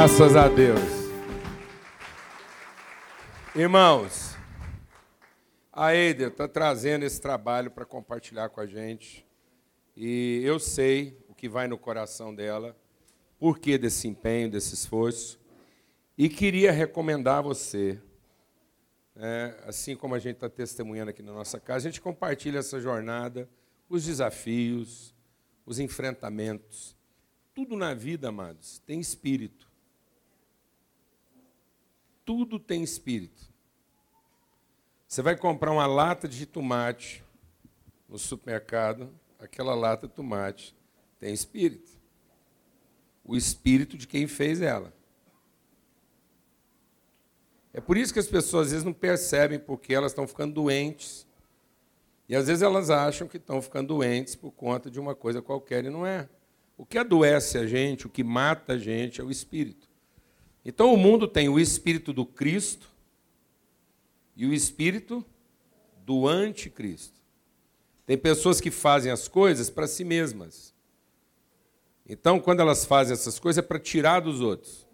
Graças a Deus. Irmãos, a Eider está trazendo esse trabalho para compartilhar com a gente. E eu sei o que vai no coração dela, por que desse empenho, desse esforço. E queria recomendar a você, né, assim como a gente está testemunhando aqui na nossa casa, a gente compartilha essa jornada, os desafios, os enfrentamentos. Tudo na vida, amados, tem espírito tudo tem espírito. Você vai comprar uma lata de tomate no supermercado, aquela lata de tomate tem espírito. O espírito de quem fez ela. É por isso que as pessoas às vezes não percebem porque elas estão ficando doentes. E às vezes elas acham que estão ficando doentes por conta de uma coisa qualquer e não é. O que adoece a gente, o que mata a gente é o espírito. Então o mundo tem o espírito do Cristo e o espírito do anticristo. Tem pessoas que fazem as coisas para si mesmas. Então, quando elas fazem essas coisas, é para tirar dos outros.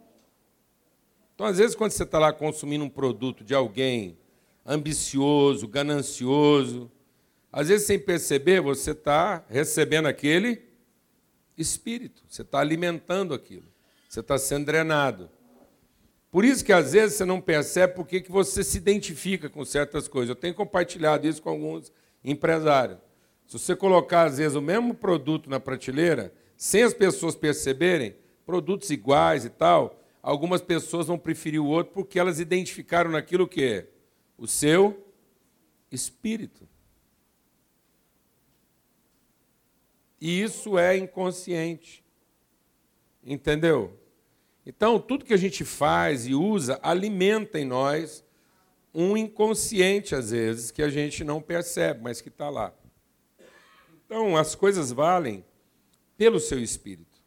Então, às vezes, quando você está lá consumindo um produto de alguém ambicioso, ganancioso, às vezes, sem perceber, você está recebendo aquele espírito, você está alimentando aquilo, você está sendo drenado. Por isso que às vezes você não percebe porque que você se identifica com certas coisas. Eu tenho compartilhado isso com alguns empresários. Se você colocar, às vezes, o mesmo produto na prateleira, sem as pessoas perceberem, produtos iguais e tal, algumas pessoas vão preferir o outro porque elas identificaram naquilo que é o seu espírito. E isso é inconsciente. Entendeu? Então, tudo que a gente faz e usa alimenta em nós um inconsciente, às vezes, que a gente não percebe, mas que está lá. Então, as coisas valem pelo seu espírito.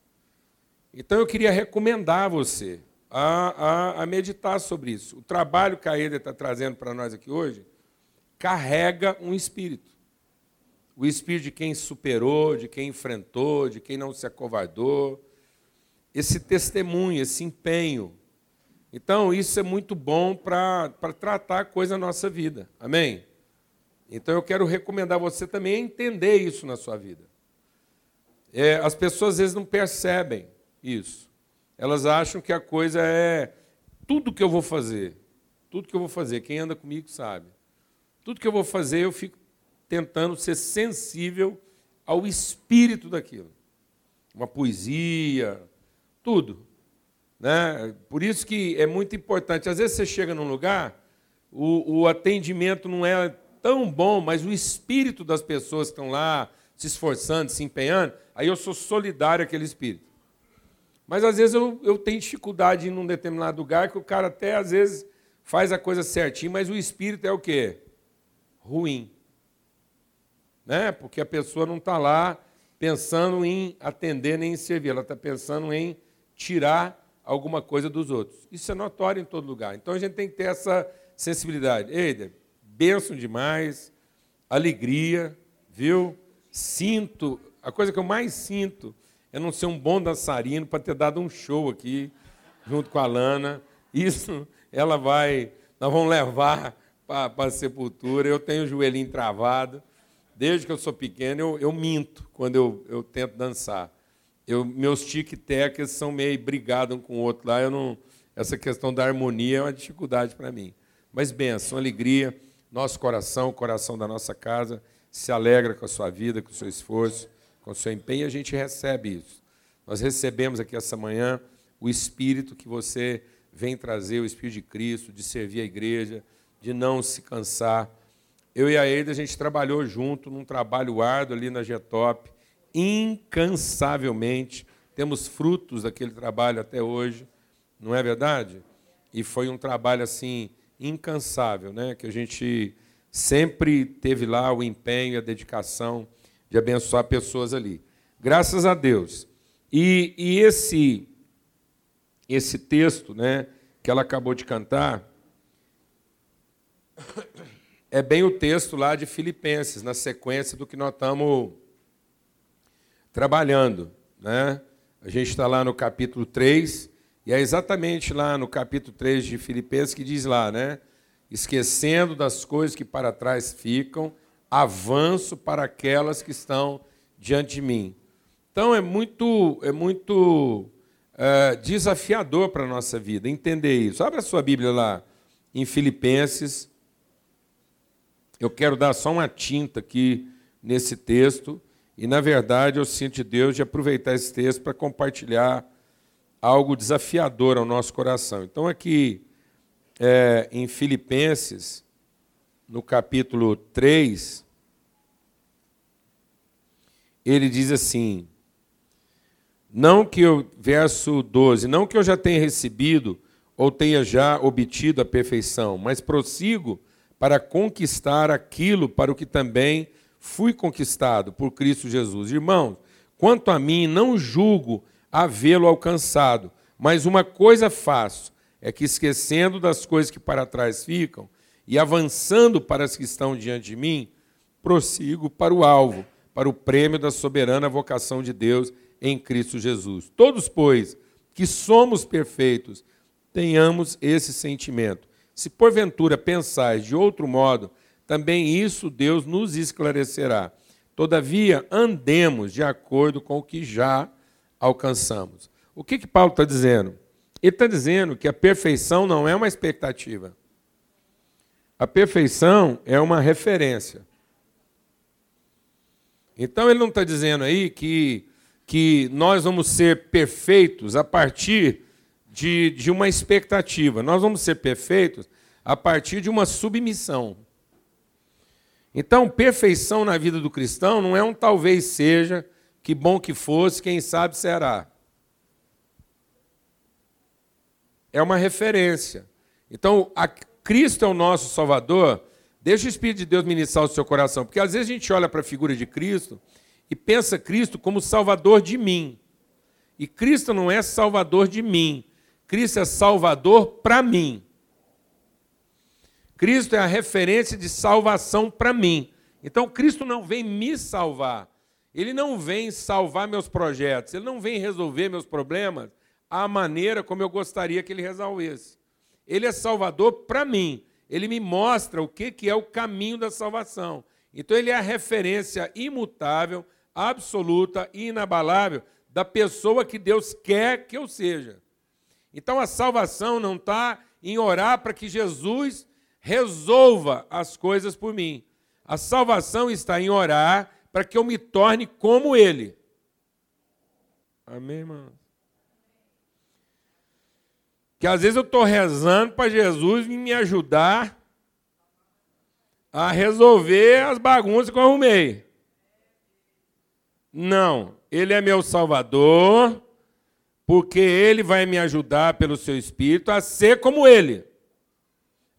Então, eu queria recomendar a você a, a, a meditar sobre isso. O trabalho que a Eda está trazendo para nós aqui hoje carrega um espírito. O espírito de quem superou, de quem enfrentou, de quem não se acovardou, esse testemunho, esse empenho. Então, isso é muito bom para tratar coisa na nossa vida. Amém? Então, eu quero recomendar você também a entender isso na sua vida. É, as pessoas às vezes não percebem isso. Elas acham que a coisa é tudo que eu vou fazer. Tudo que eu vou fazer. Quem anda comigo sabe. Tudo que eu vou fazer, eu fico tentando ser sensível ao espírito daquilo. Uma poesia, tudo. Né? Por isso que é muito importante. Às vezes você chega num lugar, o, o atendimento não é tão bom, mas o espírito das pessoas que estão lá se esforçando, se empenhando, aí eu sou solidário àquele espírito. Mas às vezes eu, eu tenho dificuldade em num determinado lugar que o cara até às vezes faz a coisa certinho, mas o espírito é o quê? Ruim. Né? Porque a pessoa não está lá pensando em atender nem em servir, ela está pensando em tirar alguma coisa dos outros. Isso é notório em todo lugar. Então a gente tem que ter essa sensibilidade. Eider, benção demais, alegria, viu? Sinto, a coisa que eu mais sinto é não ser um bom dançarino para ter dado um show aqui junto com a Lana. Isso ela vai, nós vamos levar para a sepultura. Eu tenho o joelhinho travado. Desde que eu sou pequeno, eu, eu minto quando eu, eu tento dançar. Eu, meus tic-tacs são meio brigados um com o outro lá. Eu não, essa questão da harmonia é uma dificuldade para mim. Mas benção, alegria, nosso coração, o coração da nossa casa, se alegra com a sua vida, com o seu esforço, com o seu empenho, e a gente recebe isso. Nós recebemos aqui essa manhã o Espírito que você vem trazer, o Espírito de Cristo, de servir a igreja, de não se cansar. Eu e a Eida, a gente trabalhou junto num trabalho árduo ali na Getop, incansavelmente. Temos frutos daquele trabalho até hoje, não é verdade? E foi um trabalho assim incansável, né? Que a gente sempre teve lá o empenho e a dedicação de abençoar pessoas ali. Graças a Deus. E, e esse esse texto, né, que ela acabou de cantar, é bem o texto lá de Filipenses, na sequência do que nós estamos trabalhando. Né? A gente está lá no capítulo 3 E é exatamente lá no capítulo 3 de Filipenses que diz lá, né? Esquecendo das coisas que para trás ficam, avanço para aquelas que estão diante de mim. Então é muito, é muito é, desafiador para a nossa vida entender isso. Abra a sua Bíblia lá em Filipenses. Eu quero dar só uma tinta aqui nesse texto. E, na verdade, eu sinto de Deus de aproveitar esse texto para compartilhar algo desafiador ao nosso coração. Então, aqui é, em Filipenses, no capítulo 3, ele diz assim: não que eu, verso 12, não que eu já tenha recebido ou tenha já obtido a perfeição, mas prossigo para conquistar aquilo para o que também fui conquistado por Cristo Jesus. Irmãos, quanto a mim, não julgo havê-lo alcançado, mas uma coisa faço, é que esquecendo das coisas que para trás ficam e avançando para as que estão diante de mim, prossigo para o alvo, para o prêmio da soberana vocação de Deus em Cristo Jesus. Todos, pois, que somos perfeitos, tenhamos esse sentimento. Se porventura pensais de outro modo, também isso Deus nos esclarecerá. Todavia, andemos de acordo com o que já alcançamos. O que, que Paulo está dizendo? Ele está dizendo que a perfeição não é uma expectativa. A perfeição é uma referência. Então ele não está dizendo aí que, que nós vamos ser perfeitos a partir de, de uma expectativa. Nós vamos ser perfeitos a partir de uma submissão. Então, perfeição na vida do cristão não é um talvez seja, que bom que fosse, quem sabe será. É uma referência. Então, Cristo é o nosso Salvador. Deixa o Espírito de Deus ministrar o seu coração, porque às vezes a gente olha para a figura de Cristo e pensa Cristo como Salvador de mim. E Cristo não é Salvador de mim. Cristo é Salvador para mim. Cristo é a referência de salvação para mim. Então, Cristo não vem me salvar. Ele não vem salvar meus projetos. Ele não vem resolver meus problemas à maneira como eu gostaria que ele resolvesse. Ele é salvador para mim. Ele me mostra o que é o caminho da salvação. Então, ele é a referência imutável, absoluta e inabalável da pessoa que Deus quer que eu seja. Então, a salvação não está em orar para que Jesus resolva as coisas por mim. A salvação está em orar para que eu me torne como Ele. Amém, irmão? Que às vezes eu estou rezando para Jesus me ajudar a resolver as bagunças que eu arrumei. Não, Ele é meu Salvador, porque Ele vai me ajudar pelo seu Espírito a ser como Ele.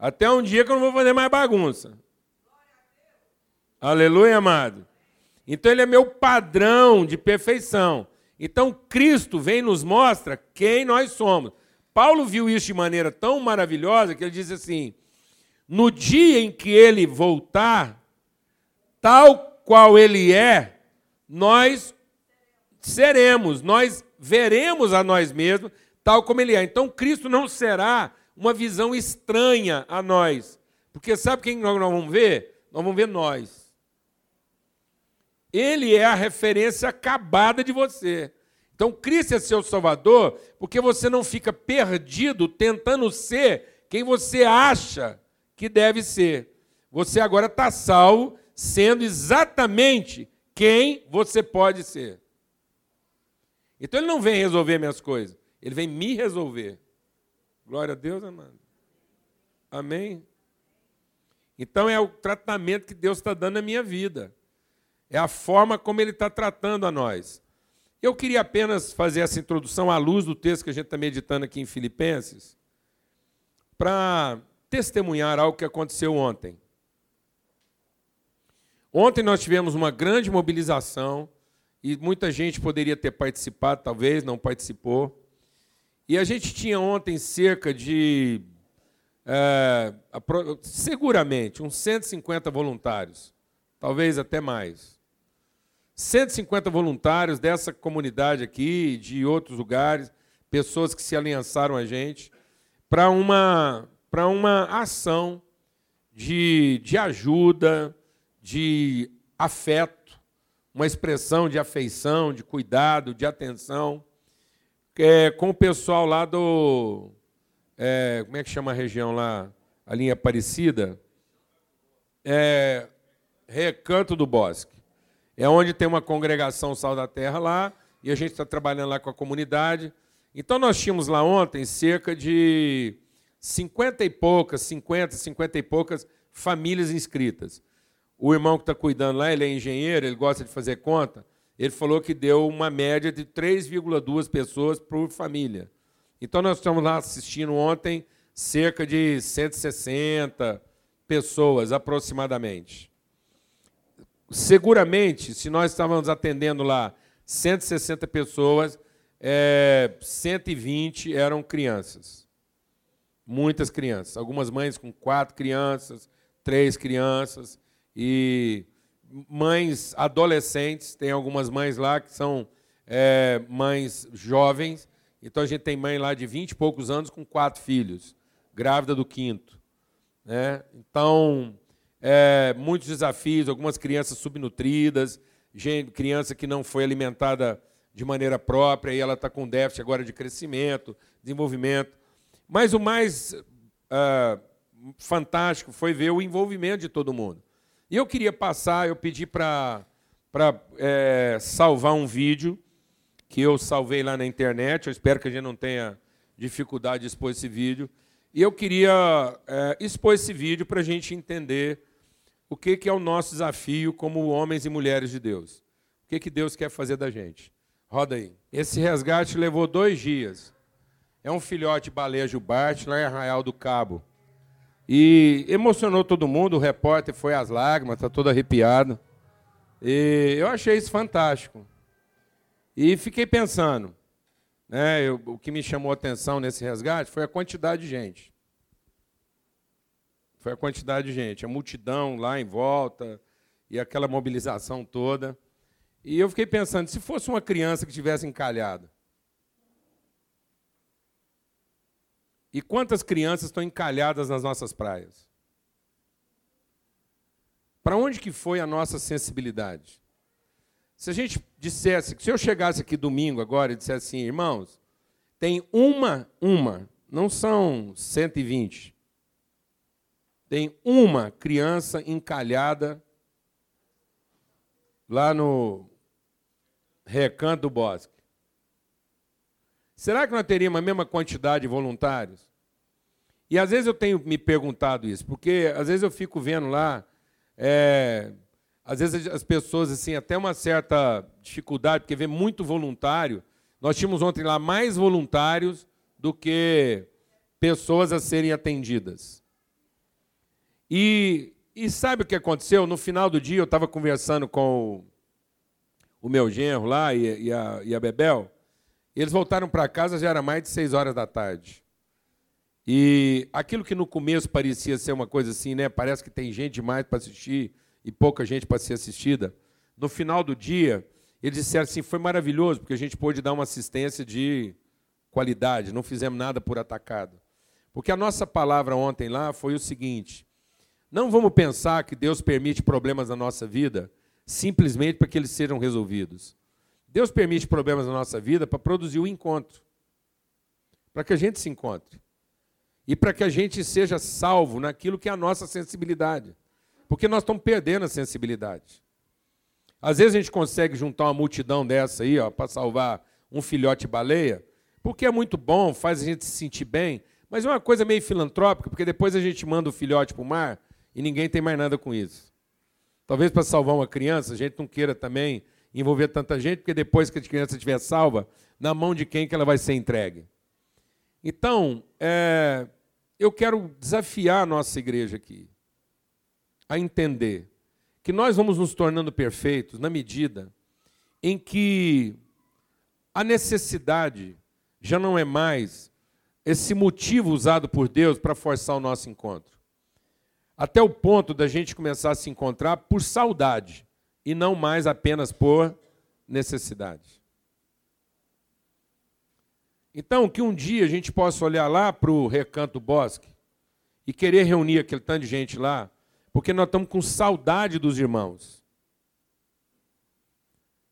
Até um dia que eu não vou fazer mais bagunça. Aleluia, amado. Então ele é meu padrão de perfeição. Então Cristo vem e nos mostra quem nós somos. Paulo viu isso de maneira tão maravilhosa que ele diz assim: no dia em que ele voltar, tal qual ele é, nós seremos, nós veremos a nós mesmos tal como ele é. Então Cristo não será uma visão estranha a nós. Porque sabe quem nós vamos ver? Nós vamos ver nós. Ele é a referência acabada de você. Então, Cristo é seu Salvador, porque você não fica perdido tentando ser quem você acha que deve ser. Você agora está salvo, sendo exatamente quem você pode ser. Então, ele não vem resolver minhas coisas, ele vem me resolver. Glória a Deus, amado. Amém? Então é o tratamento que Deus está dando na minha vida. É a forma como Ele está tratando a nós. Eu queria apenas fazer essa introdução à luz do texto que a gente está meditando aqui em Filipenses, para testemunhar algo que aconteceu ontem. Ontem nós tivemos uma grande mobilização e muita gente poderia ter participado, talvez não participou. E a gente tinha ontem cerca de, é, seguramente, uns 150 voluntários, talvez até mais. 150 voluntários dessa comunidade aqui, de outros lugares, pessoas que se aliançaram a gente, para uma, uma ação de, de ajuda, de afeto, uma expressão de afeição, de cuidado, de atenção, é, com o pessoal lá do. É, como é que chama a região lá? A linha Aparecida? É, Recanto do Bosque. É onde tem uma congregação Sal da Terra lá, e a gente está trabalhando lá com a comunidade. Então nós tínhamos lá ontem cerca de 50 e poucas, 50, 50 e poucas famílias inscritas. O irmão que está cuidando lá, ele é engenheiro, ele gosta de fazer conta, ele falou que deu uma média de 3,2 pessoas por família. Então nós estamos lá assistindo ontem cerca de 160 pessoas aproximadamente. Seguramente, se nós estávamos atendendo lá 160 pessoas, é, 120 eram crianças. Muitas crianças. Algumas mães com quatro crianças, três crianças. E mães adolescentes, tem algumas mães lá que são é, mães jovens. Então a gente tem mãe lá de 20 e poucos anos com quatro filhos, grávida do quinto. Né? Então, é, muitos desafios, algumas crianças subnutridas, gente, criança que não foi alimentada de maneira própria e ela está com déficit agora de crescimento, desenvolvimento. Mas o mais uh, fantástico foi ver o envolvimento de todo mundo. E eu queria passar, eu pedi para é, salvar um vídeo que eu salvei lá na internet. Eu espero que a gente não tenha dificuldade de expor esse vídeo. E eu queria é, expor esse vídeo para a gente entender o que, que é o nosso desafio como homens e mulheres de Deus. O que, que Deus quer fazer da gente. Roda aí. Esse resgate levou dois dias. É um filhote baleia jubarte lá em Arraial do Cabo. E emocionou todo mundo, o repórter foi às lágrimas, está todo arrepiado. E eu achei isso fantástico. E fiquei pensando, né, eu, o que me chamou a atenção nesse resgate foi a quantidade de gente. Foi a quantidade de gente, a multidão lá em volta e aquela mobilização toda. E eu fiquei pensando, se fosse uma criança que tivesse encalhada. E quantas crianças estão encalhadas nas nossas praias? Para onde que foi a nossa sensibilidade? Se a gente dissesse, se eu chegasse aqui domingo agora e dissesse assim, irmãos, tem uma, uma, não são 120, tem uma criança encalhada lá no recanto do bosque. Será que nós teríamos a mesma quantidade de voluntários? E às vezes eu tenho me perguntado isso, porque às vezes eu fico vendo lá, é, às vezes as pessoas assim até uma certa dificuldade, porque vê muito voluntário. Nós tínhamos ontem lá mais voluntários do que pessoas a serem atendidas. E, e sabe o que aconteceu? No final do dia, eu estava conversando com o, o, meu genro lá e, e, a, e a Bebel. Eles voltaram para casa, já era mais de seis horas da tarde. E aquilo que no começo parecia ser uma coisa assim, né? Parece que tem gente demais para assistir e pouca gente para ser assistida. No final do dia, eles disseram assim: foi maravilhoso, porque a gente pôde dar uma assistência de qualidade, não fizemos nada por atacado. Porque a nossa palavra ontem lá foi o seguinte: não vamos pensar que Deus permite problemas na nossa vida simplesmente para que eles sejam resolvidos. Deus permite problemas na nossa vida para produzir o um encontro. Para que a gente se encontre. E para que a gente seja salvo naquilo que é a nossa sensibilidade. Porque nós estamos perdendo a sensibilidade. Às vezes a gente consegue juntar uma multidão dessa aí, para salvar um filhote baleia, porque é muito bom, faz a gente se sentir bem, mas é uma coisa meio filantrópica, porque depois a gente manda o filhote para o mar e ninguém tem mais nada com isso. Talvez para salvar uma criança, a gente não queira também envolver tanta gente, porque depois que a criança estiver salva, na mão de quem que ela vai ser entregue? Então, é, eu quero desafiar a nossa igreja aqui a entender que nós vamos nos tornando perfeitos na medida em que a necessidade já não é mais esse motivo usado por Deus para forçar o nosso encontro até o ponto da gente começar a se encontrar por saudade e não mais apenas por necessidade. Então, que um dia a gente possa olhar lá para o recanto bosque e querer reunir aquele tanto de gente lá, porque nós estamos com saudade dos irmãos.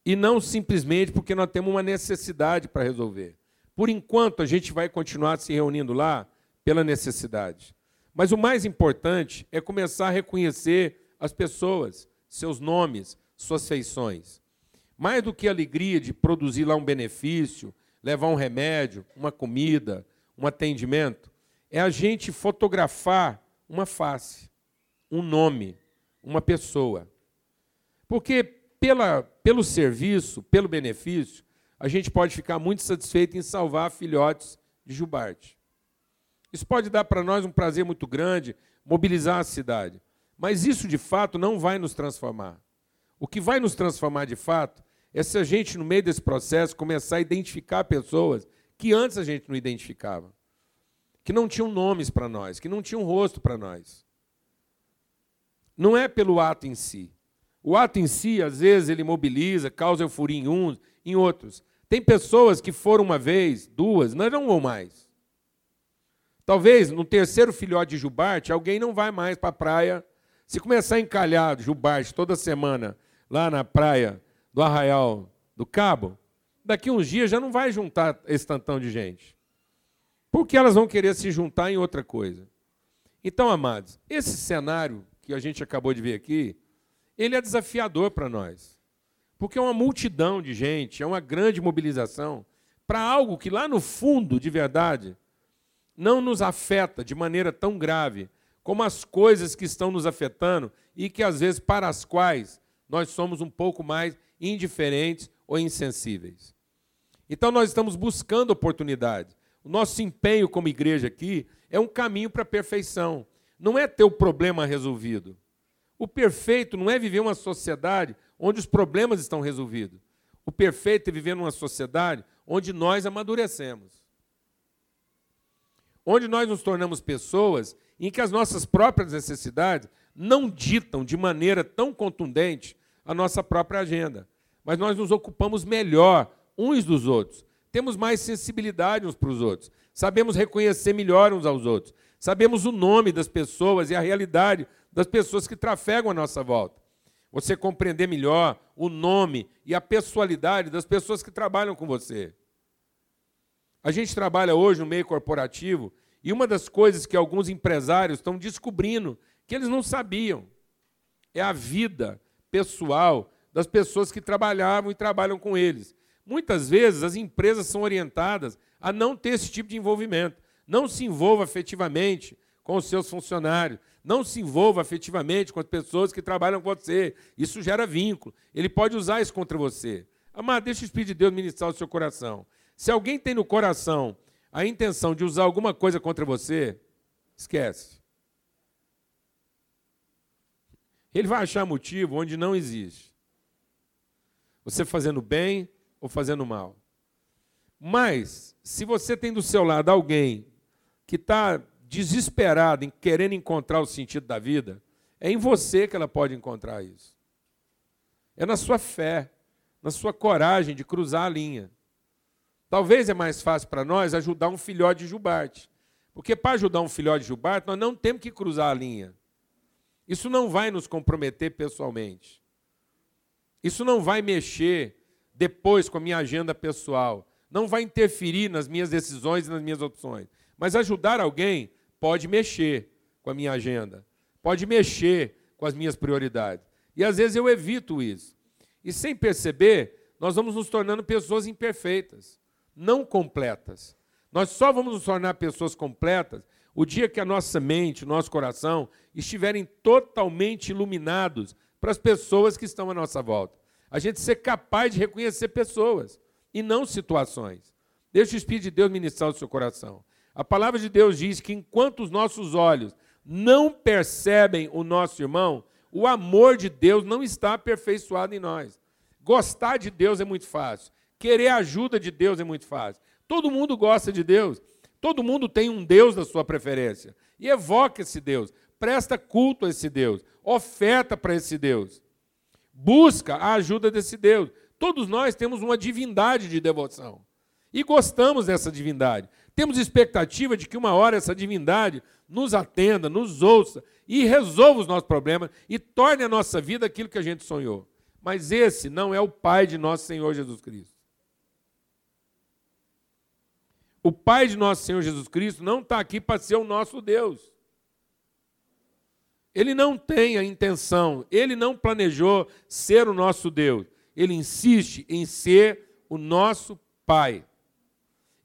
E não simplesmente porque nós temos uma necessidade para resolver. Por enquanto, a gente vai continuar se reunindo lá pela necessidade. Mas o mais importante é começar a reconhecer as pessoas, seus nomes, suas feições. Mais do que a alegria de produzir lá um benefício, levar um remédio, uma comida, um atendimento, é a gente fotografar uma face, um nome, uma pessoa. Porque pela, pelo serviço, pelo benefício, a gente pode ficar muito satisfeito em salvar filhotes de jubarte. Isso pode dar para nós um prazer muito grande, mobilizar a cidade. Mas isso, de fato, não vai nos transformar. O que vai nos transformar, de fato, é se a gente, no meio desse processo, começar a identificar pessoas que antes a gente não identificava, que não tinham nomes para nós, que não tinham rosto para nós. Não é pelo ato em si. O ato em si, às vezes, ele mobiliza, causa euforia em uns, em outros. Tem pessoas que foram uma vez, duas, não, não vão mais. Talvez no terceiro filhote de jubarte, alguém não vai mais para a praia. Se começar a encalhar jubarte toda semana lá na praia do Arraial do Cabo, daqui uns dias já não vai juntar esse tantão de gente. Porque elas vão querer se juntar em outra coisa. Então, amados, esse cenário que a gente acabou de ver aqui, ele é desafiador para nós. Porque é uma multidão de gente, é uma grande mobilização para algo que lá no fundo, de verdade, não nos afeta de maneira tão grave como as coisas que estão nos afetando e que às vezes para as quais nós somos um pouco mais indiferentes ou insensíveis. Então nós estamos buscando oportunidade. O nosso empenho como igreja aqui é um caminho para a perfeição. Não é ter o problema resolvido. O perfeito não é viver uma sociedade onde os problemas estão resolvidos. O perfeito é viver numa sociedade onde nós amadurecemos onde nós nos tornamos pessoas em que as nossas próprias necessidades não ditam de maneira tão contundente a nossa própria agenda, mas nós nos ocupamos melhor uns dos outros, temos mais sensibilidade uns para os outros, sabemos reconhecer melhor uns aos outros, sabemos o nome das pessoas e a realidade das pessoas que trafegam a nossa volta. Você compreender melhor o nome e a pessoalidade das pessoas que trabalham com você. A gente trabalha hoje no meio corporativo e uma das coisas que alguns empresários estão descobrindo que eles não sabiam é a vida pessoal das pessoas que trabalhavam e trabalham com eles. Muitas vezes as empresas são orientadas a não ter esse tipo de envolvimento. Não se envolva afetivamente com os seus funcionários. Não se envolva afetivamente com as pessoas que trabalham com você. Isso gera vínculo. Ele pode usar isso contra você. Amado, deixa o Espírito de Deus ministrar o seu coração. Se alguém tem no coração a intenção de usar alguma coisa contra você, esquece. Ele vai achar motivo onde não existe. Você fazendo bem ou fazendo mal. Mas, se você tem do seu lado alguém que está desesperado em querendo encontrar o sentido da vida, é em você que ela pode encontrar isso. É na sua fé, na sua coragem de cruzar a linha. Talvez é mais fácil para nós ajudar um filhote de jubarte. Porque para ajudar um filhote de jubarte, nós não temos que cruzar a linha. Isso não vai nos comprometer pessoalmente. Isso não vai mexer depois com a minha agenda pessoal. Não vai interferir nas minhas decisões e nas minhas opções. Mas ajudar alguém pode mexer com a minha agenda. Pode mexer com as minhas prioridades. E às vezes eu evito isso. E sem perceber, nós vamos nos tornando pessoas imperfeitas não completas. Nós só vamos nos tornar pessoas completas o dia que a nossa mente, o nosso coração estiverem totalmente iluminados para as pessoas que estão à nossa volta. A gente ser capaz de reconhecer pessoas e não situações. Deixa o Espírito de Deus ministrar o seu coração. A palavra de Deus diz que enquanto os nossos olhos não percebem o nosso irmão, o amor de Deus não está aperfeiçoado em nós. Gostar de Deus é muito fácil. Querer a ajuda de Deus é muito fácil. Todo mundo gosta de Deus. Todo mundo tem um Deus da sua preferência. E evoca esse Deus. Presta culto a esse Deus. Oferta para esse Deus. Busca a ajuda desse Deus. Todos nós temos uma divindade de devoção. E gostamos dessa divindade. Temos expectativa de que uma hora essa divindade nos atenda, nos ouça e resolva os nossos problemas e torne a nossa vida aquilo que a gente sonhou. Mas esse não é o Pai de nosso Senhor Jesus Cristo. O Pai de nosso Senhor Jesus Cristo não está aqui para ser o nosso Deus. Ele não tem a intenção, ele não planejou ser o nosso Deus. Ele insiste em ser o nosso Pai.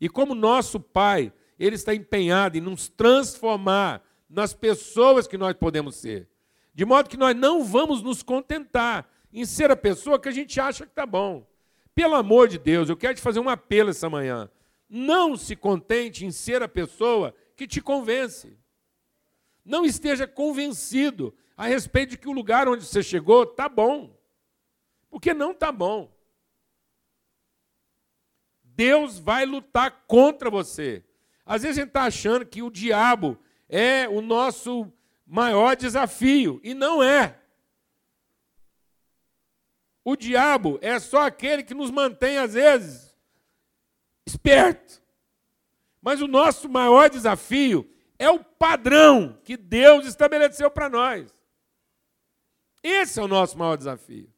E como nosso Pai, ele está empenhado em nos transformar nas pessoas que nós podemos ser. De modo que nós não vamos nos contentar em ser a pessoa que a gente acha que está bom. Pelo amor de Deus, eu quero te fazer um apelo essa manhã. Não se contente em ser a pessoa que te convence. Não esteja convencido a respeito de que o lugar onde você chegou está bom. Porque não está bom. Deus vai lutar contra você. Às vezes a gente está achando que o diabo é o nosso maior desafio, e não é. O diabo é só aquele que nos mantém, às vezes, esperto. Mas o nosso maior desafio é o padrão que Deus estabeleceu para nós. Esse é o nosso maior desafio.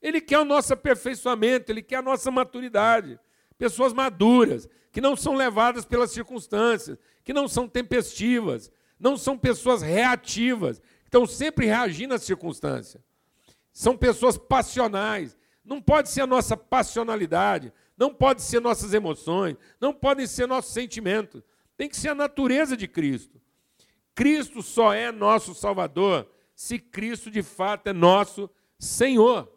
Ele quer o nosso aperfeiçoamento, ele quer a nossa maturidade. Pessoas maduras, que não são levadas pelas circunstâncias, que não são tempestivas, não são pessoas reativas, que estão sempre reagindo às circunstâncias. São pessoas passionais. Não pode ser a nossa passionalidade, não pode ser nossas emoções, não podem ser nossos sentimentos. Tem que ser a natureza de Cristo. Cristo só é nosso Salvador se Cristo de fato é nosso Senhor.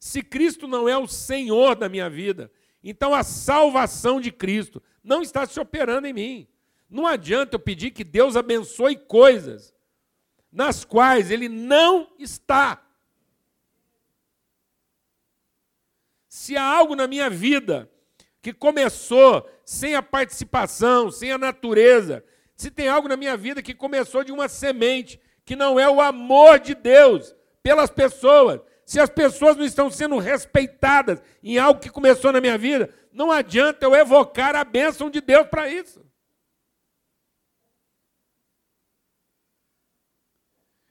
Se Cristo não é o Senhor da minha vida, então a salvação de Cristo não está se operando em mim. Não adianta eu pedir que Deus abençoe coisas nas quais Ele não está. Se há algo na minha vida que começou sem a participação, sem a natureza, se tem algo na minha vida que começou de uma semente, que não é o amor de Deus pelas pessoas, se as pessoas não estão sendo respeitadas em algo que começou na minha vida, não adianta eu evocar a bênção de Deus para isso.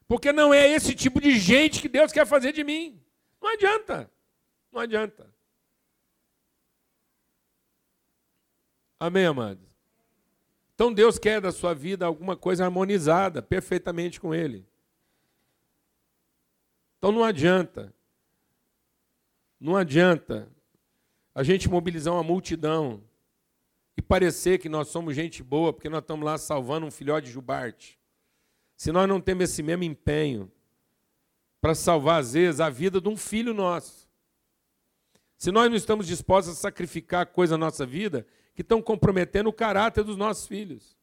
Porque não é esse tipo de gente que Deus quer fazer de mim. Não adianta. Não adianta. Amém, amados? Então Deus quer da sua vida alguma coisa harmonizada perfeitamente com Ele. Então não adianta, não adianta a gente mobilizar uma multidão e parecer que nós somos gente boa porque nós estamos lá salvando um filhote de jubarte. Se nós não temos esse mesmo empenho para salvar, às vezes, a vida de um filho nosso. Se nós não estamos dispostos a sacrificar coisas na nossa vida que estão comprometendo o caráter dos nossos filhos.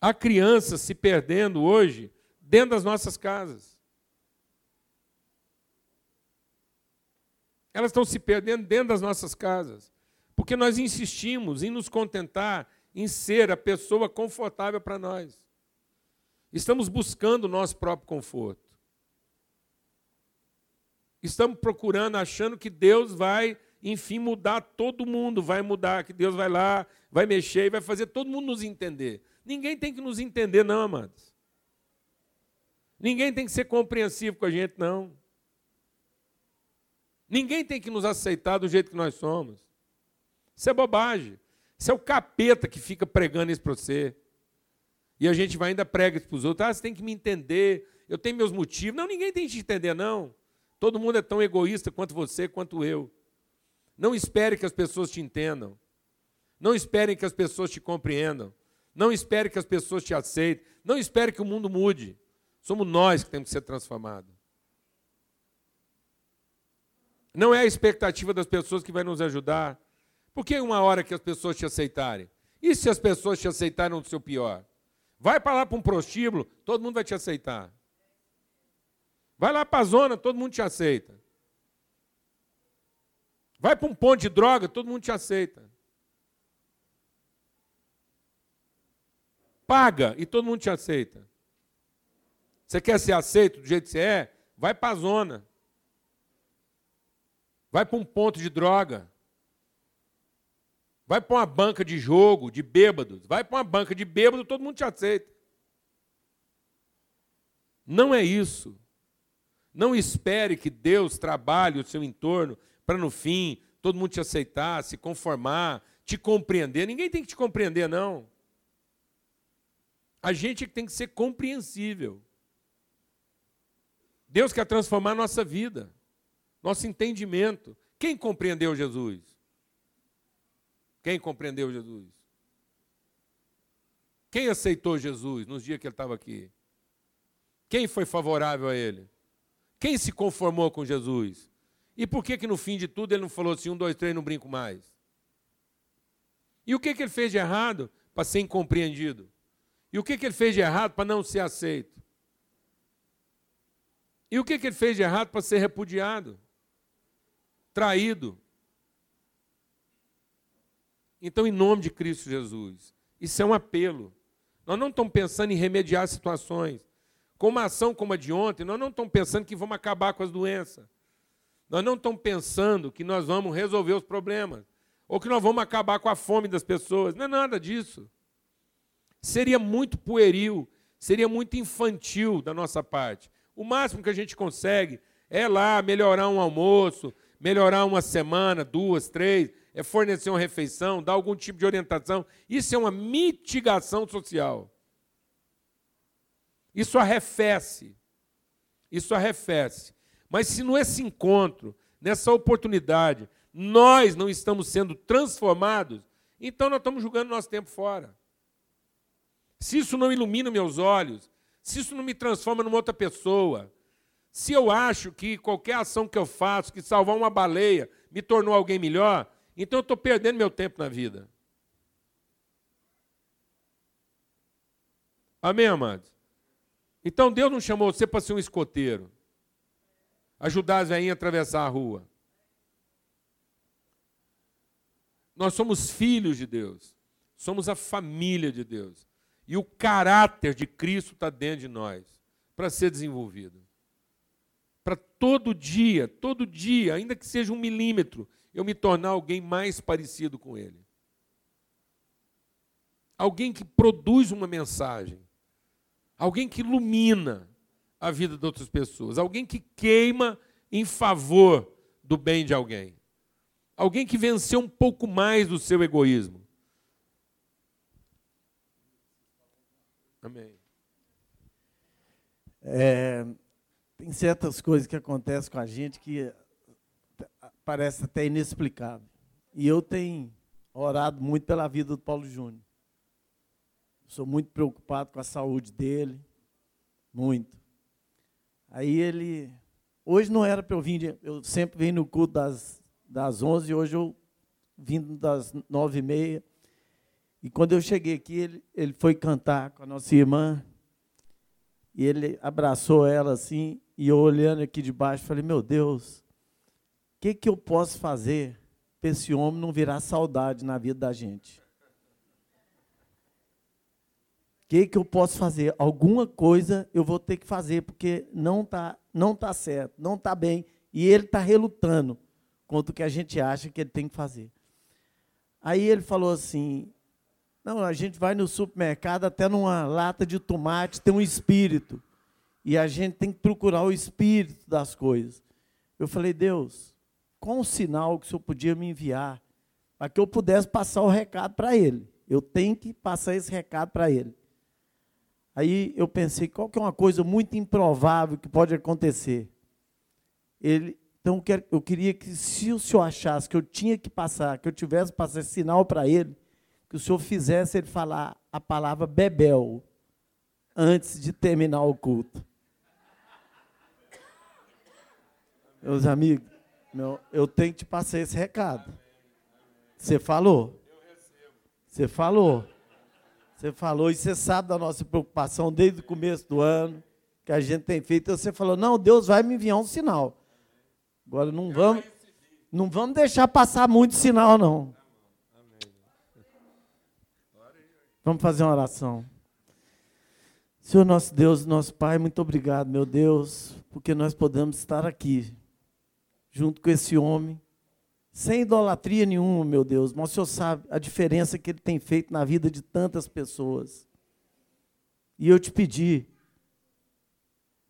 Há crianças se perdendo hoje dentro das nossas casas. Elas estão se perdendo dentro das nossas casas, porque nós insistimos em nos contentar em ser a pessoa confortável para nós. Estamos buscando o nosso próprio conforto. Estamos procurando, achando que Deus vai, enfim, mudar todo mundo, vai mudar, que Deus vai lá, vai mexer e vai fazer todo mundo nos entender. Ninguém tem que nos entender, não, amados. Ninguém tem que ser compreensivo com a gente, não. Ninguém tem que nos aceitar do jeito que nós somos. Isso é bobagem. Isso é o capeta que fica pregando isso para você. E a gente vai ainda prega isso para os outros. Ah, você tem que me entender. Eu tenho meus motivos. Não, ninguém tem que te entender, não. Todo mundo é tão egoísta quanto você, quanto eu. Não espere que as pessoas te entendam. Não espere que as pessoas te compreendam. Não espere que as pessoas te aceitem. Não espere que o mundo mude. Somos nós que temos que ser transformados. Não é a expectativa das pessoas que vai nos ajudar. Por que uma hora que as pessoas te aceitarem? E se as pessoas te aceitarem no seu pior? Vai para lá para um prostíbulo, todo mundo vai te aceitar. Vai lá para a zona, todo mundo te aceita. Vai para um ponto de droga, todo mundo te aceita. paga e todo mundo te aceita. Você quer ser aceito do jeito que você é? Vai para a zona. Vai para um ponto de droga. Vai para uma banca de jogo, de bêbados. Vai para uma banca de bêbados, todo mundo te aceita. Não é isso. Não espere que Deus trabalhe o seu entorno para no fim todo mundo te aceitar, se conformar, te compreender. Ninguém tem que te compreender, não. A gente tem que ser compreensível. Deus quer transformar a nossa vida, nosso entendimento. Quem compreendeu Jesus? Quem compreendeu Jesus? Quem aceitou Jesus nos dias que ele estava aqui? Quem foi favorável a ele? Quem se conformou com Jesus? E por que que no fim de tudo ele não falou assim, um, dois, três, não brinco mais? E o que que ele fez de errado para ser incompreendido? E o que que ele fez de errado para não ser aceito? E o que, que ele fez de errado para ser repudiado? Traído. Então, em nome de Cristo Jesus, isso é um apelo. Nós não estamos pensando em remediar situações. Com uma ação como a de ontem, nós não estamos pensando que vamos acabar com as doenças. Nós não estamos pensando que nós vamos resolver os problemas. Ou que nós vamos acabar com a fome das pessoas. Não é nada disso. Seria muito pueril, seria muito infantil da nossa parte. O máximo que a gente consegue é lá melhorar um almoço, melhorar uma semana, duas, três, é fornecer uma refeição, dar algum tipo de orientação. Isso é uma mitigação social. Isso arrefece. Isso arrefece. Mas se nesse encontro, nessa oportunidade, nós não estamos sendo transformados, então nós estamos jogando nosso tempo fora. Se isso não ilumina meus olhos, se isso não me transforma numa outra pessoa, se eu acho que qualquer ação que eu faço, que salvar uma baleia, me tornou alguém melhor, então eu estou perdendo meu tempo na vida. Amém, amados? Então Deus não chamou você para ser um escoteiro, ajudar as velhinhas a atravessar a rua. Nós somos filhos de Deus, somos a família de Deus. E o caráter de Cristo está dentro de nós para ser desenvolvido. Para todo dia, todo dia, ainda que seja um milímetro, eu me tornar alguém mais parecido com Ele. Alguém que produz uma mensagem. Alguém que ilumina a vida de outras pessoas. Alguém que queima em favor do bem de alguém. Alguém que venceu um pouco mais do seu egoísmo. Amém. É, tem certas coisas que acontecem com a gente que parece até inexplicável. E eu tenho orado muito pela vida do Paulo Júnior. Sou muito preocupado com a saúde dele, muito. Aí ele, hoje não era para eu vir, eu sempre venho no culto das, das 11, hoje eu vindo das nove e meia. E quando eu cheguei aqui, ele, ele foi cantar com a nossa irmã. E ele abraçou ela assim. E eu olhando aqui de baixo, falei: Meu Deus, o que, que eu posso fazer para esse homem não virar saudade na vida da gente? O que, que eu posso fazer? Alguma coisa eu vou ter que fazer, porque não está não tá certo, não está bem. E ele está relutando contra o que a gente acha que ele tem que fazer. Aí ele falou assim: não, a gente vai no supermercado, até numa lata de tomate tem um espírito. E a gente tem que procurar o espírito das coisas. Eu falei, Deus, qual o sinal que o Senhor podia me enviar para que eu pudesse passar o recado para ele? Eu tenho que passar esse recado para ele. Aí eu pensei, qual que é uma coisa muito improvável que pode acontecer? Ele, então eu queria que se o senhor achasse que eu tinha que passar, que eu tivesse que passar sinal para ele, que o senhor fizesse ele falar a palavra bebel antes de terminar o culto. Meus amigos, meu, eu tenho que te passar esse recado. Você falou? Você falou. Você falou, e você sabe da nossa preocupação desde o começo do ano, que a gente tem feito. Você falou, não, Deus vai me enviar um sinal. Agora não vamos, não vamos deixar passar muito sinal, não. Vamos fazer uma oração. Senhor nosso Deus, nosso Pai, muito obrigado, meu Deus, porque nós podemos estar aqui, junto com esse homem, sem idolatria nenhuma, meu Deus, mas o Senhor sabe a diferença que ele tem feito na vida de tantas pessoas. E eu te pedi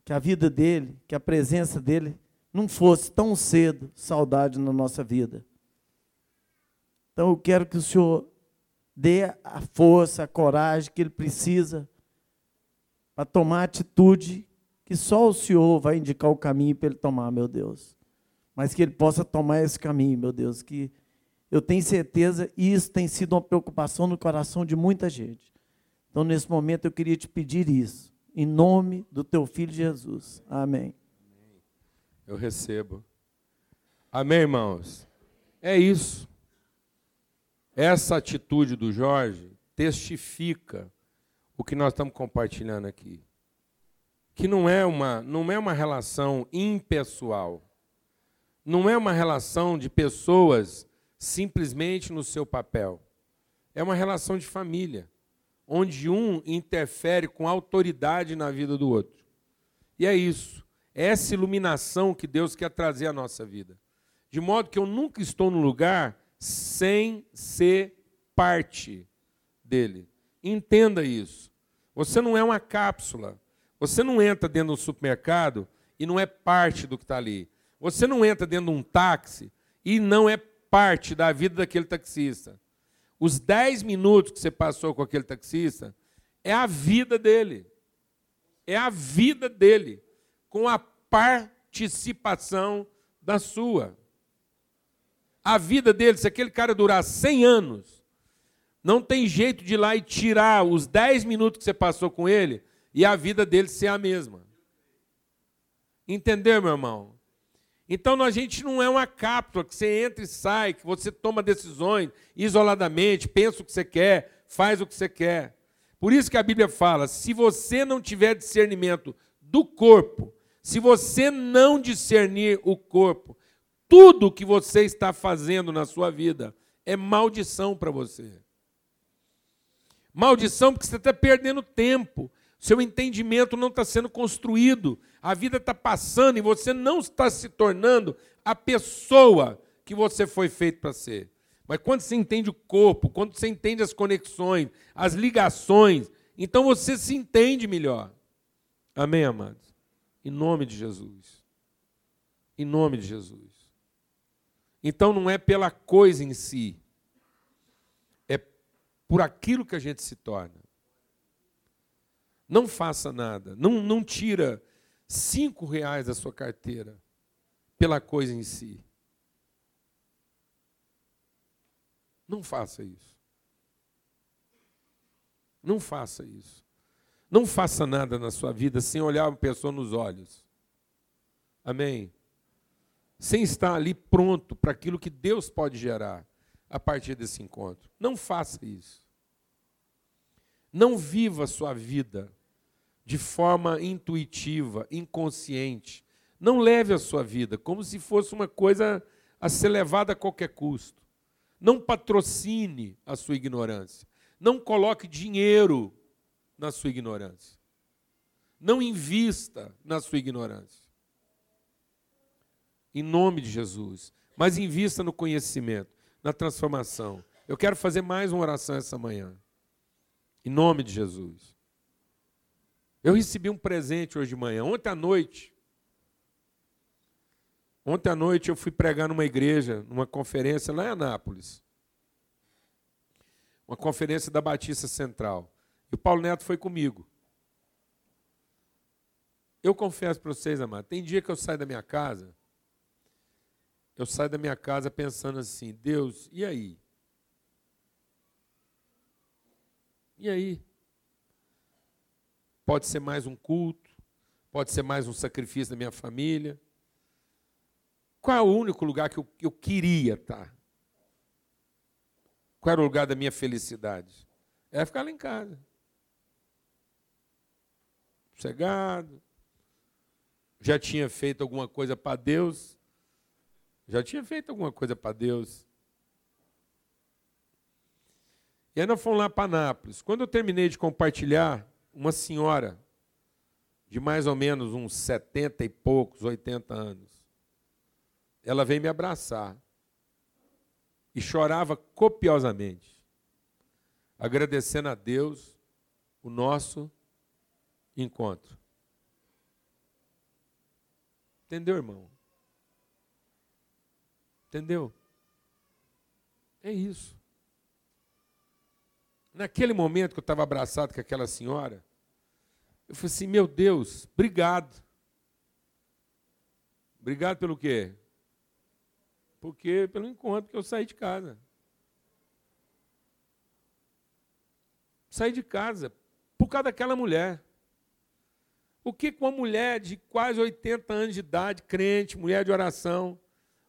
que a vida dele, que a presença dele não fosse tão cedo saudade na nossa vida. Então eu quero que o Senhor dê a força, a coragem que ele precisa para tomar a atitude que só o Senhor vai indicar o caminho para ele tomar, meu Deus. Mas que ele possa tomar esse caminho, meu Deus, que eu tenho certeza, isso tem sido uma preocupação no coração de muita gente. Então, nesse momento, eu queria te pedir isso, em nome do teu filho Jesus. Amém. Eu recebo. Amém, irmãos? É isso. Essa atitude do Jorge testifica o que nós estamos compartilhando aqui que não é uma, não é uma relação impessoal. Não é uma relação de pessoas simplesmente no seu papel. É uma relação de família, onde um interfere com autoridade na vida do outro. E é isso. É essa iluminação que Deus quer trazer à nossa vida. De modo que eu nunca estou no lugar sem ser parte dele. Entenda isso. Você não é uma cápsula. Você não entra dentro de um supermercado e não é parte do que está ali. Você não entra dentro de um táxi e não é parte da vida daquele taxista. Os 10 minutos que você passou com aquele taxista é a vida dele. É a vida dele, com a participação da sua. A vida dele, se aquele cara durar 100 anos, não tem jeito de ir lá e tirar os 10 minutos que você passou com ele e a vida dele ser a mesma. Entendeu, meu irmão? Então a gente não é uma cápsula que você entra e sai, que você toma decisões isoladamente, pensa o que você quer, faz o que você quer. Por isso que a Bíblia fala: se você não tiver discernimento do corpo, se você não discernir o corpo, tudo que você está fazendo na sua vida é maldição para você. Maldição porque você está perdendo tempo seu entendimento não está sendo construído, a vida está passando e você não está se tornando a pessoa que você foi feito para ser. Mas quando você entende o corpo, quando você entende as conexões, as ligações, então você se entende melhor. Amém, amados? Em nome de Jesus. Em nome de Jesus. Então não é pela coisa em si, é por aquilo que a gente se torna. Não faça nada. Não, não tira cinco reais da sua carteira pela coisa em si. Não faça isso. Não faça isso. Não faça nada na sua vida sem olhar uma pessoa nos olhos. Amém? Sem estar ali pronto para aquilo que Deus pode gerar a partir desse encontro. Não faça isso. Não viva a sua vida de forma intuitiva, inconsciente. Não leve a sua vida como se fosse uma coisa a ser levada a qualquer custo. Não patrocine a sua ignorância. Não coloque dinheiro na sua ignorância. Não invista na sua ignorância. Em nome de Jesus. Mas invista no conhecimento, na transformação. Eu quero fazer mais uma oração essa manhã. Em nome de Jesus. Eu recebi um presente hoje de manhã. Ontem à noite, ontem à noite eu fui pregar numa igreja, numa conferência lá em Anápolis. Uma conferência da Batista Central. E o Paulo Neto foi comigo. Eu confesso para vocês, amado, tem dia que eu saio da minha casa, eu saio da minha casa pensando assim, Deus, e aí? E aí? Pode ser mais um culto, pode ser mais um sacrifício da minha família. Qual é o único lugar que eu, eu queria estar? Qual era o lugar da minha felicidade? Era ficar lá em casa. Sossegado. Já tinha feito alguma coisa para Deus. Já tinha feito alguma coisa para Deus. E aí nós fomos lá para Nápoles. Quando eu terminei de compartilhar, uma senhora de mais ou menos uns 70 e poucos, 80 anos. ela veio me abraçar e chorava copiosamente, agradecendo a Deus o nosso encontro. Entendeu, irmão? Entendeu? É isso. Naquele momento que eu estava abraçado com aquela senhora, eu falei assim: meu Deus, obrigado. Obrigado pelo quê? Porque pelo encontro que eu saí de casa. Saí de casa por causa daquela mulher. O que uma mulher de quase 80 anos de idade, crente, mulher de oração,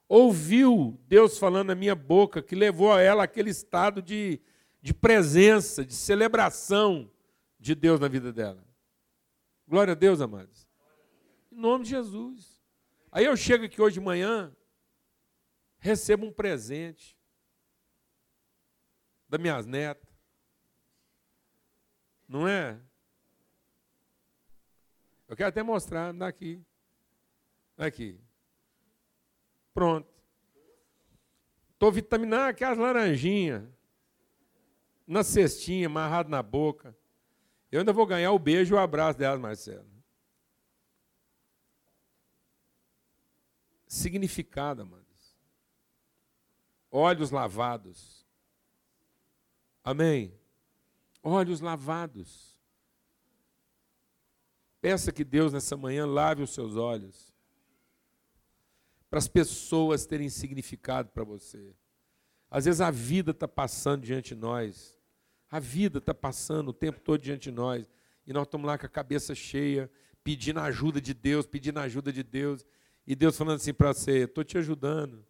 ouviu Deus falando na minha boca, que levou a ela aquele estado de, de presença, de celebração de Deus na vida dela? Glória a Deus, amados. Em nome de Jesus. Aí eu chego aqui hoje de manhã, recebo um presente das minhas netas. Não é? Eu quero até mostrar, daqui. Aqui. Pronto. Estou vitaminando aquelas laranjinhas. Na cestinha, amarrado na boca. Eu ainda vou ganhar o beijo e o abraço delas, Marcelo. Significado, amados. Olhos lavados. Amém? Olhos lavados. Peça que Deus nessa manhã lave os seus olhos. Para as pessoas terem significado para você. Às vezes a vida está passando diante de nós. A vida está passando o tempo todo diante de nós. E nós estamos lá com a cabeça cheia, pedindo a ajuda de Deus, pedindo a ajuda de Deus. E Deus falando assim para você: estou te ajudando.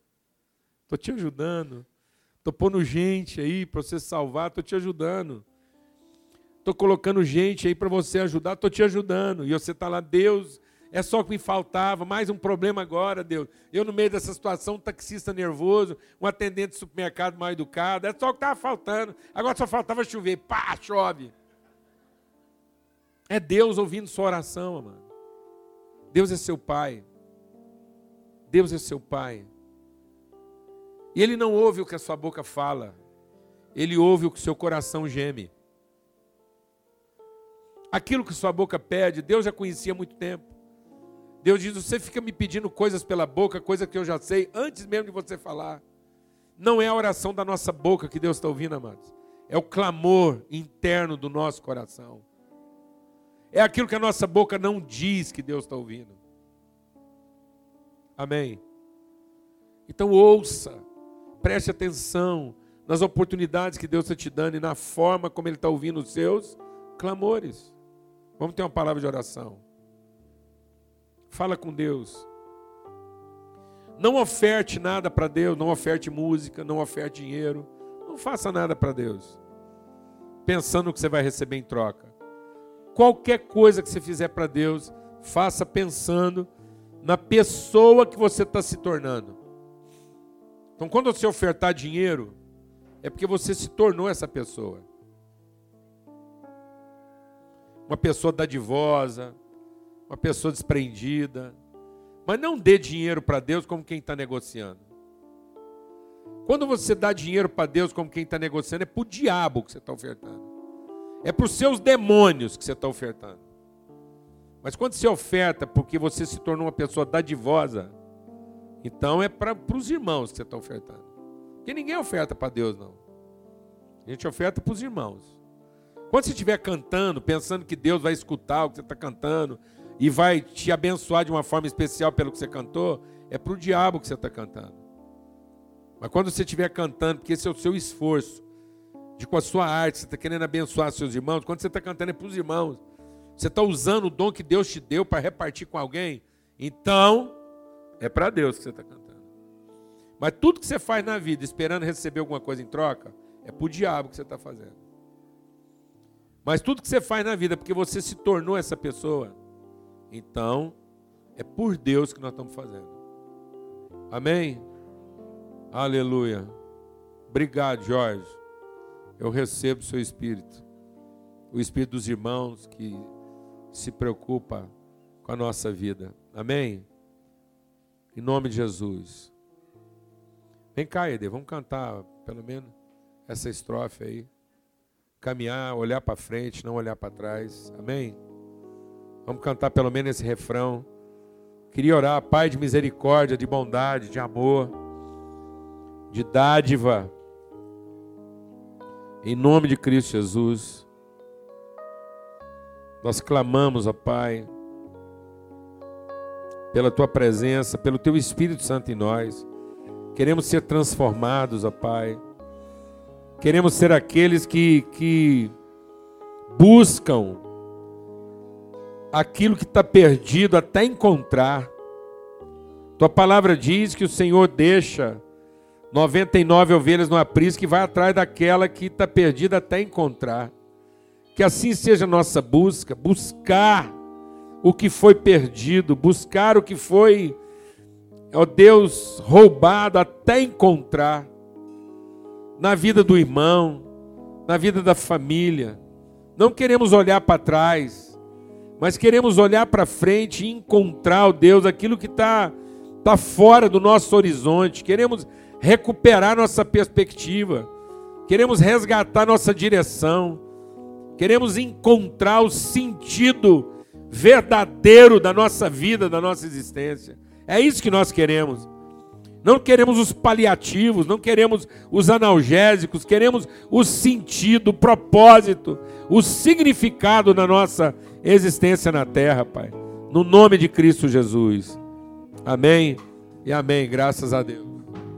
Estou te ajudando. Estou pondo gente aí para você salvar, estou te ajudando. Estou colocando gente aí para você ajudar, estou te ajudando. E você está lá, Deus, é só o que me faltava, mais um problema agora, Deus. Eu, no meio dessa situação, um taxista nervoso, um atendente de supermercado mal educado, é só o que estava faltando. Agora só faltava chover, pá, chove. É Deus ouvindo sua oração, mano. Deus é seu pai. Deus é seu pai. E Ele não ouve o que a sua boca fala, Ele ouve o que o seu coração geme. Aquilo que sua boca pede, Deus já conhecia há muito tempo. Deus diz: Você fica me pedindo coisas pela boca, coisa que eu já sei, antes mesmo de você falar. Não é a oração da nossa boca que Deus está ouvindo, amados. É o clamor interno do nosso coração. É aquilo que a nossa boca não diz que Deus está ouvindo. Amém? Então ouça, preste atenção nas oportunidades que Deus está te dando e na forma como Ele está ouvindo os seus clamores. Vamos ter uma palavra de oração. Fala com Deus. Não oferte nada para Deus, não oferte música, não oferte dinheiro. Não faça nada para Deus. Pensando que você vai receber em troca. Qualquer coisa que você fizer para Deus, faça pensando na pessoa que você está se tornando. Então, quando você ofertar dinheiro, é porque você se tornou essa pessoa uma pessoa dadivosa, uma pessoa desprendida. Mas não dê dinheiro para Deus como quem está negociando. Quando você dá dinheiro para Deus como quem está negociando, é para o diabo que você está ofertando. É para os seus demônios que você está ofertando. Mas quando você oferta porque você se tornou uma pessoa dadivosa, então é para os irmãos que você está ofertando. Porque ninguém oferta para Deus, não. A gente oferta para os irmãos. Quando você estiver cantando, pensando que Deus vai escutar o que você está cantando e vai te abençoar de uma forma especial pelo que você cantou, é para o diabo que você está cantando. Mas quando você estiver cantando, porque esse é o seu esforço, de com a sua arte, você está querendo abençoar seus irmãos, quando você está cantando é para os irmãos. Você está usando o dom que Deus te deu para repartir com alguém, então é para Deus que você está cantando. Mas tudo que você faz na vida esperando receber alguma coisa em troca, é para o diabo que você está fazendo. Mas tudo que você faz na vida, porque você se tornou essa pessoa, então é por Deus que nós estamos fazendo. Amém? Aleluia. Obrigado, Jorge. Eu recebo o seu espírito. O espírito dos irmãos que se preocupa com a nossa vida. Amém? Em nome de Jesus. Vem cá, Eder, vamos cantar pelo menos essa estrofe aí. Caminhar, olhar para frente, não olhar para trás. Amém? Vamos cantar pelo menos esse refrão. Queria orar, Pai de misericórdia, de bondade, de amor, de dádiva. Em nome de Cristo Jesus. Nós clamamos, ó Pai, pela tua presença, pelo teu Espírito Santo em nós. Queremos ser transformados, ó Pai. Queremos ser aqueles que, que buscam aquilo que está perdido até encontrar. Tua palavra diz que o Senhor deixa 99 ovelhas no aprisco que vai atrás daquela que está perdida até encontrar. Que assim seja a nossa busca, buscar o que foi perdido, buscar o que foi, ó Deus, roubado até encontrar na vida do irmão, na vida da família. Não queremos olhar para trás, mas queremos olhar para frente e encontrar, ó Deus, aquilo que está tá fora do nosso horizonte. Queremos recuperar nossa perspectiva, queremos resgatar nossa direção Queremos encontrar o sentido verdadeiro da nossa vida, da nossa existência. É isso que nós queremos. Não queremos os paliativos, não queremos os analgésicos, queremos o sentido, o propósito, o significado da nossa existência na terra, Pai. No nome de Cristo Jesus. Amém e amém. Graças a Deus.